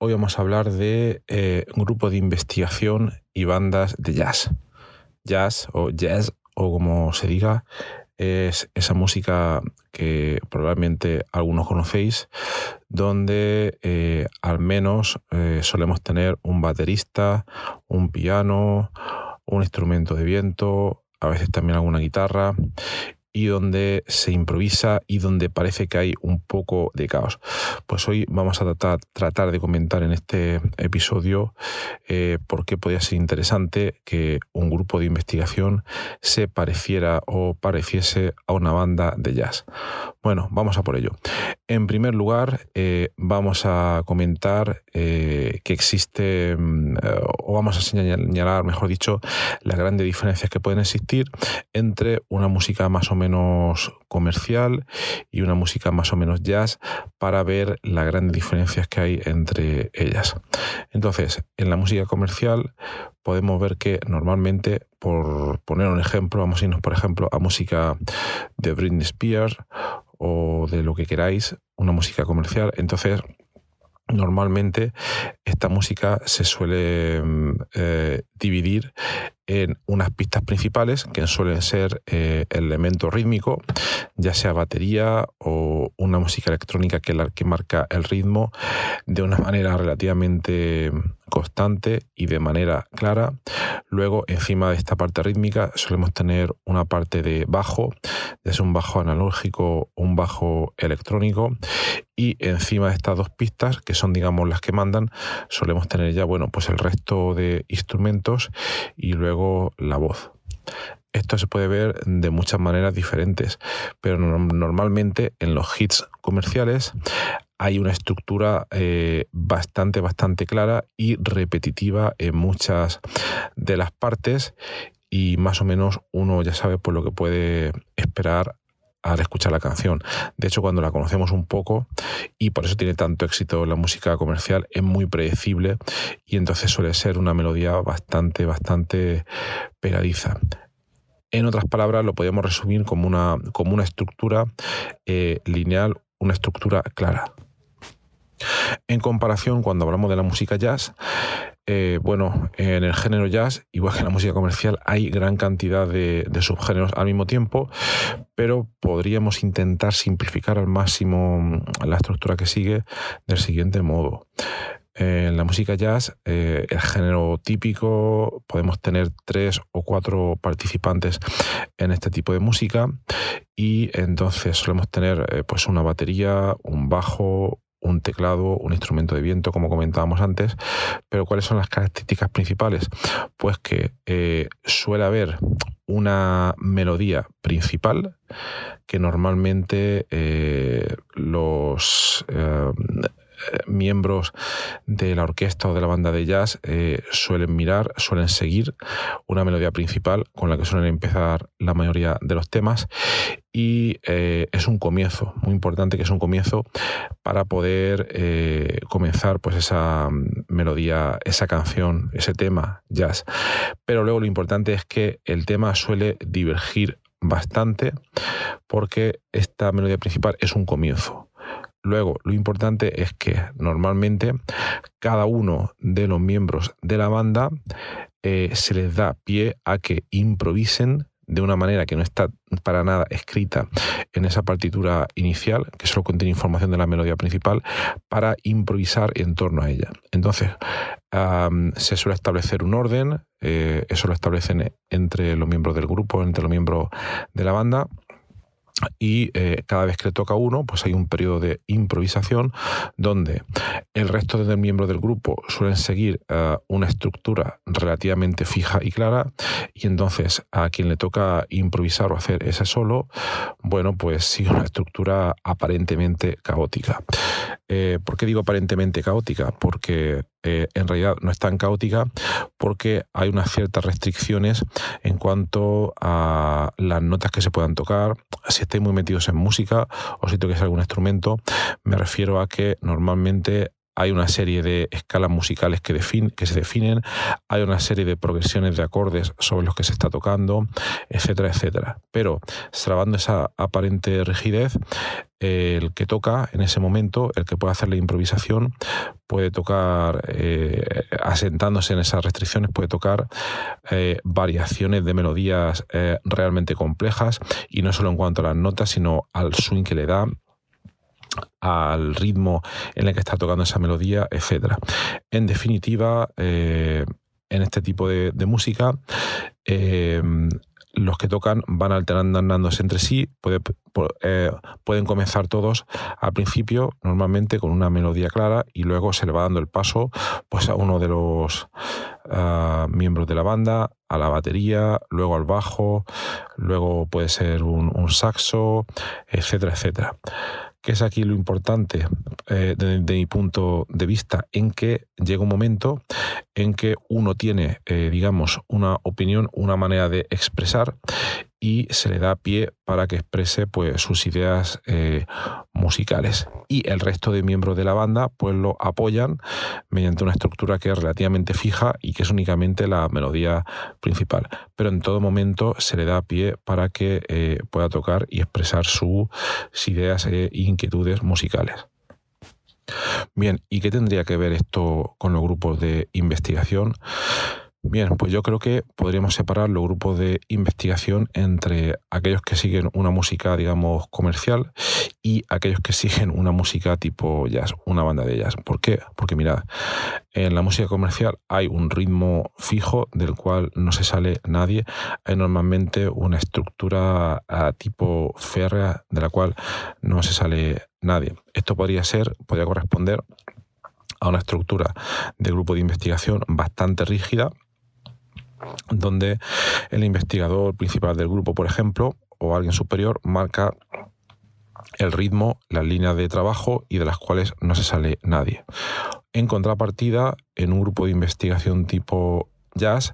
hoy vamos a hablar de eh, un grupo de investigación y bandas de jazz. Jazz o jazz o como se diga, es esa música que probablemente algunos conocéis, donde eh, al menos eh, solemos tener un baterista, un piano, un instrumento de viento, a veces también alguna guitarra, y donde se improvisa y donde parece que hay un poco de caos. Pues hoy vamos a tratar, de comentar en este episodio eh, por qué podría ser interesante que un grupo de investigación se pareciera o pareciese a una banda de jazz. Bueno, vamos a por ello. En primer lugar, eh, vamos a comentar eh, que existe, mm, o vamos a señalar, mejor dicho, las grandes diferencias que pueden existir entre una música más o menos comercial y una música más o menos jazz para ver las grandes diferencias que hay entre ellas. Entonces, en la música comercial podemos ver que normalmente, por poner un ejemplo, vamos a irnos, por ejemplo, a música de Britney Spears o de lo que queráis, una música comercial. Entonces, Normalmente esta música se suele eh, dividir en unas pistas principales que suelen ser eh, el elemento rítmico, ya sea batería o una música electrónica que, la, que marca el ritmo de una manera relativamente constante y de manera clara. Luego, encima de esta parte rítmica, solemos tener una parte de bajo, es un bajo analógico, un bajo electrónico, y encima de estas dos pistas, que son, digamos, las que mandan, solemos tener ya, bueno, pues el resto de instrumentos y luego la voz. Esto se puede ver de muchas maneras diferentes, pero normalmente en los hits comerciales hay una estructura eh, bastante, bastante clara y repetitiva en muchas de las partes y más o menos uno ya sabe por lo que puede esperar al escuchar la canción. De hecho, cuando la conocemos un poco, y por eso tiene tanto éxito la música comercial, es muy predecible y entonces suele ser una melodía bastante, bastante pegadiza. En otras palabras, lo podemos resumir como una, como una estructura eh, lineal, una estructura clara. En comparación, cuando hablamos de la música jazz, eh, bueno, en el género jazz, igual que en la música comercial, hay gran cantidad de, subgéneros al mismo tiempo, pero podríamos intentar simplificar al máximo mm, la estructura que sigue del siguiente modo. En la música jazz, eh, el género típico, podemos tener tres o cuatro participantes en este tipo de música y entonces solemos tener eh, pues una batería, un bajo, un teclado, un instrumento de viento, como comentábamos antes. Pero ¿cuáles son las características principales? Pues que eh, suele haber una melodía principal que normalmente eh, los miembros de la orquesta o de la banda de jazz suelen mirar, suelen seguir una melodía principal con la que suelen empezar la mayoría de los temas y eh, es un comienzo, muy importante que es un comienzo para poder eh, comenzar pues esa mm, melodía, esa canción, ese tema jazz. Pero luego lo importante es que el tema suele divergir bastante porque esta melodía principal es un comienzo. Luego, lo importante es que normalmente cada uno de los miembros de la banda eh, se les da pie a que improvisen de una manera que no está para nada escrita en esa partitura inicial, que solo contiene información de la melodía principal, para improvisar en torno a ella. Entonces, se suele establecer un orden, eh, eso lo establecen entre los miembros del grupo, entre los miembros de la banda y eh, cada vez que le toca uno, pues hay un periodo de improvisación donde el resto de miembros del grupo suelen seguir eh, una estructura relativamente fija y clara y entonces a quien le toca improvisar o hacer ese solo, bueno, pues sigue una estructura aparentemente caótica. Eh, ¿Por qué digo aparentemente caótica? Porque eh, en realidad no es tan caótica porque hay unas ciertas restricciones en cuanto a las notas que se puedan tocar, si estáis muy metidos en música o si toquéis algún instrumento, me refiero a que normalmente hay una serie de escalas musicales que, que, se definen, hay una serie de progresiones de acordes sobre los que se está tocando, etcétera, etcétera. Pero, salvando esa aparente rigidez, el que toca en ese momento, el que puede hacer la improvisación, puede tocar, eh, asentándose en esas restricciones, puede tocar eh, variaciones de melodías eh, realmente complejas y no solo en cuanto a las notas, sino al swing que le da al ritmo en el que está tocando esa melodía, etc. En definitiva, en este tipo de, de música, los que tocan van alternándose entre sí, eh, pueden comenzar todos al principio normalmente con una melodía clara y luego se le va dando el paso pues, a uno de los ah, miembros de la banda, a la batería, luego al bajo, luego puede ser un, un saxo, etcétera, etcétera que es aquí lo importante eh, desde mi punto de vista, en que llega un momento en que uno tiene, eh, digamos, una opinión, una manera de expresar y se le da pie para que exprese pues, sus ideas eh, musicales. Y el resto de miembros de la banda pues, lo apoyan mediante una estructura que es relativamente fija y que es únicamente la melodía principal. Pero en todo momento se le da pie para que eh, pueda tocar y expresar sus ideas e inquietudes musicales. Bien, ¿y qué tendría que ver esto con los grupos de investigación? Bien, pues yo creo que podríamos separar los grupos de investigación entre aquellos que siguen una música, digamos, comercial y aquellos que siguen una música tipo jazz, una banda de jazz. ¿Por qué? Porque mirad, en la música comercial hay un ritmo fijo del cual no se sale nadie. Hay normalmente una estructura a tipo férrea de la cual no se sale nadie. Esto podría ser, podría corresponder a una estructura de grupo de investigación bastante rígida donde el investigador principal del grupo, por ejemplo, o alguien superior, marca el ritmo, las líneas de trabajo y de las cuales no se sale nadie. En contrapartida, en un grupo de investigación tipo jazz,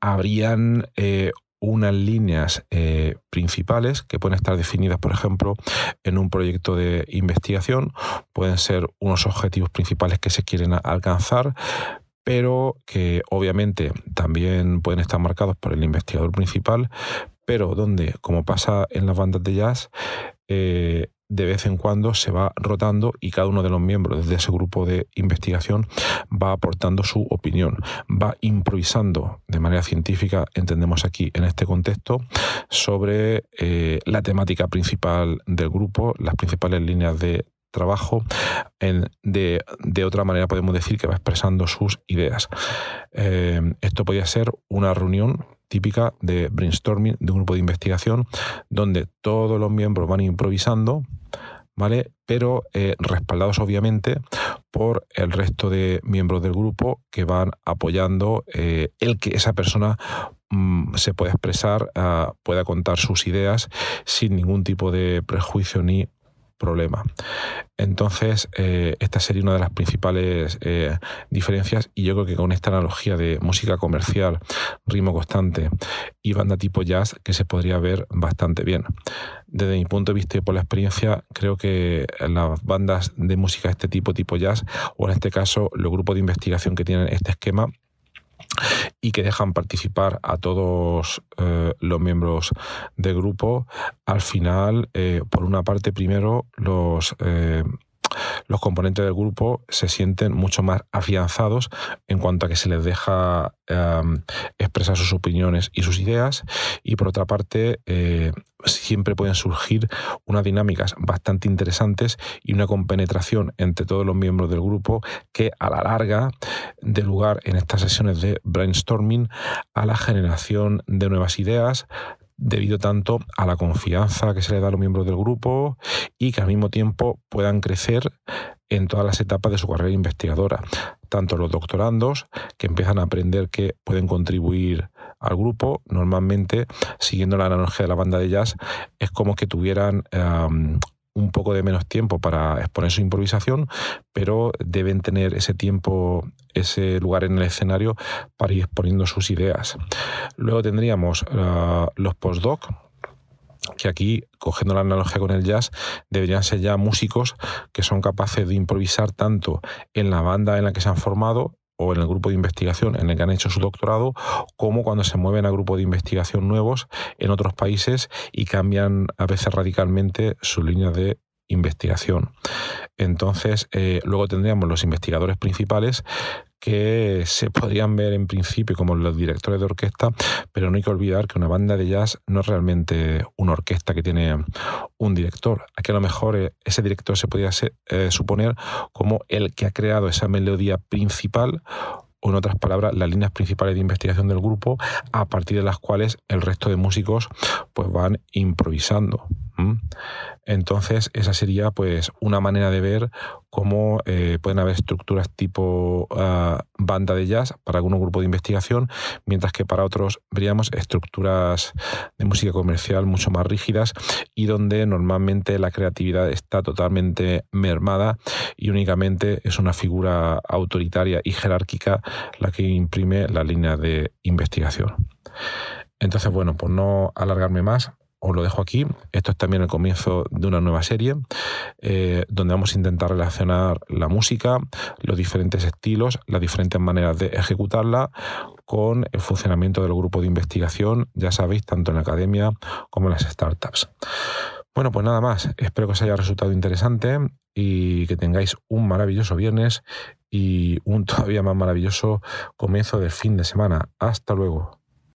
habrían eh, unas líneas eh, principales que pueden estar definidas, por ejemplo, en un proyecto de investigación, pueden ser unos objetivos principales que se quieren alcanzar, pero que obviamente también pueden estar marcados por el investigador principal, pero donde, como pasa en las bandas de jazz, eh, de vez en cuando se va rotando y cada uno de los miembros de ese grupo de investigación va aportando su opinión, va improvisando de manera científica, entendemos aquí en este contexto, sobre eh, la temática principal del grupo, las principales líneas de trabajo, de, otra manera podemos decir que va expresando sus ideas. Eh, esto podría ser una reunión típica de brainstorming de un grupo de investigación donde todos los miembros van improvisando, ¿vale? Pero eh, respaldados obviamente por el resto de miembros del grupo que van apoyando eh, el que esa persona mm, se pueda expresar, ah, pueda contar sus ideas sin ningún tipo de prejuicio ni problema. Entonces, eh, esta sería una de las principales eh, diferencias y yo creo que con esta analogía de música comercial, ritmo constante y banda tipo jazz, que se podría ver bastante bien. Desde mi punto de vista y por la experiencia, creo que las bandas de música de este tipo, tipo jazz, o en este caso los grupos de investigación que tienen este esquema, y que dejan participar a todos eh, los miembros del grupo. Al final, eh, por una parte, primero los eh, los componentes del grupo se sienten mucho más afianzados en cuanto a que se les deja em, expresar sus opiniones y sus ideas. Y por otra parte eh, siempre pueden surgir unas dinámicas bastante interesantes y una compenetración entre todos los miembros del grupo que a la larga dé lugar en estas sesiones de brainstorming a la generación de nuevas ideas, debido tanto a la confianza que se le da a los miembros del grupo y que al mismo tiempo puedan crecer en todas las etapas de su carrera investigadora. Tanto los doctorandos, que empiezan a aprender que pueden contribuir al grupo, normalmente, siguiendo la analogía de la banda de jazz, es como que tuvieran em, un poco de menos tiempo para exponer su improvisación, pero deben tener ese tiempo, ese lugar en el escenario para ir exponiendo sus ideas. Luego tendríamos uh, los postdoc, que aquí, cogiendo la analogía con el jazz, deberían ser ya músicos que son capaces de improvisar tanto en la banda en la que se han formado o en el grupo de investigación en el que han hecho su doctorado, como cuando se mueven a grupos de investigación nuevos en otros países y cambian a veces radicalmente su línea de investigación. Entonces, eh, luego tendríamos los investigadores principales que se podrían ver en principio como los directores de orquesta, pero no hay que olvidar que una banda de jazz no es realmente una orquesta que tiene un director. Aquí a lo mejor eh, ese director se podría eh, suponer como el que ha creado esa melodía principal o en otras palabras, las líneas principales de investigación del grupo, a partir de las cuales el resto de músicos pues van improvisando. Entonces, esa sería pues una manera de ver cómo eh, pueden haber estructuras tipo ah, banda de jazz para algún grupo de investigación, mientras que para otros veríamos estructuras de música comercial mucho más rígidas y donde normalmente la creatividad está totalmente mermada y únicamente es una figura autoritaria y jerárquica la que imprime la línea de investigación. Entonces, bueno, por no alargarme más, os lo dejo aquí. Esto es también el comienzo de una nueva serie eh, donde vamos a intentar relacionar la música, los diferentes estilos, las diferentes maneras de ejecutarla con el funcionamiento del grupo de investigación, ya sabéis, tanto en la academia como en las startups. Bueno, pues nada más. Espero que os haya resultado interesante y que tengáis un maravilloso viernes y un todavía más maravilloso comienzo del fin de semana. Hasta luego.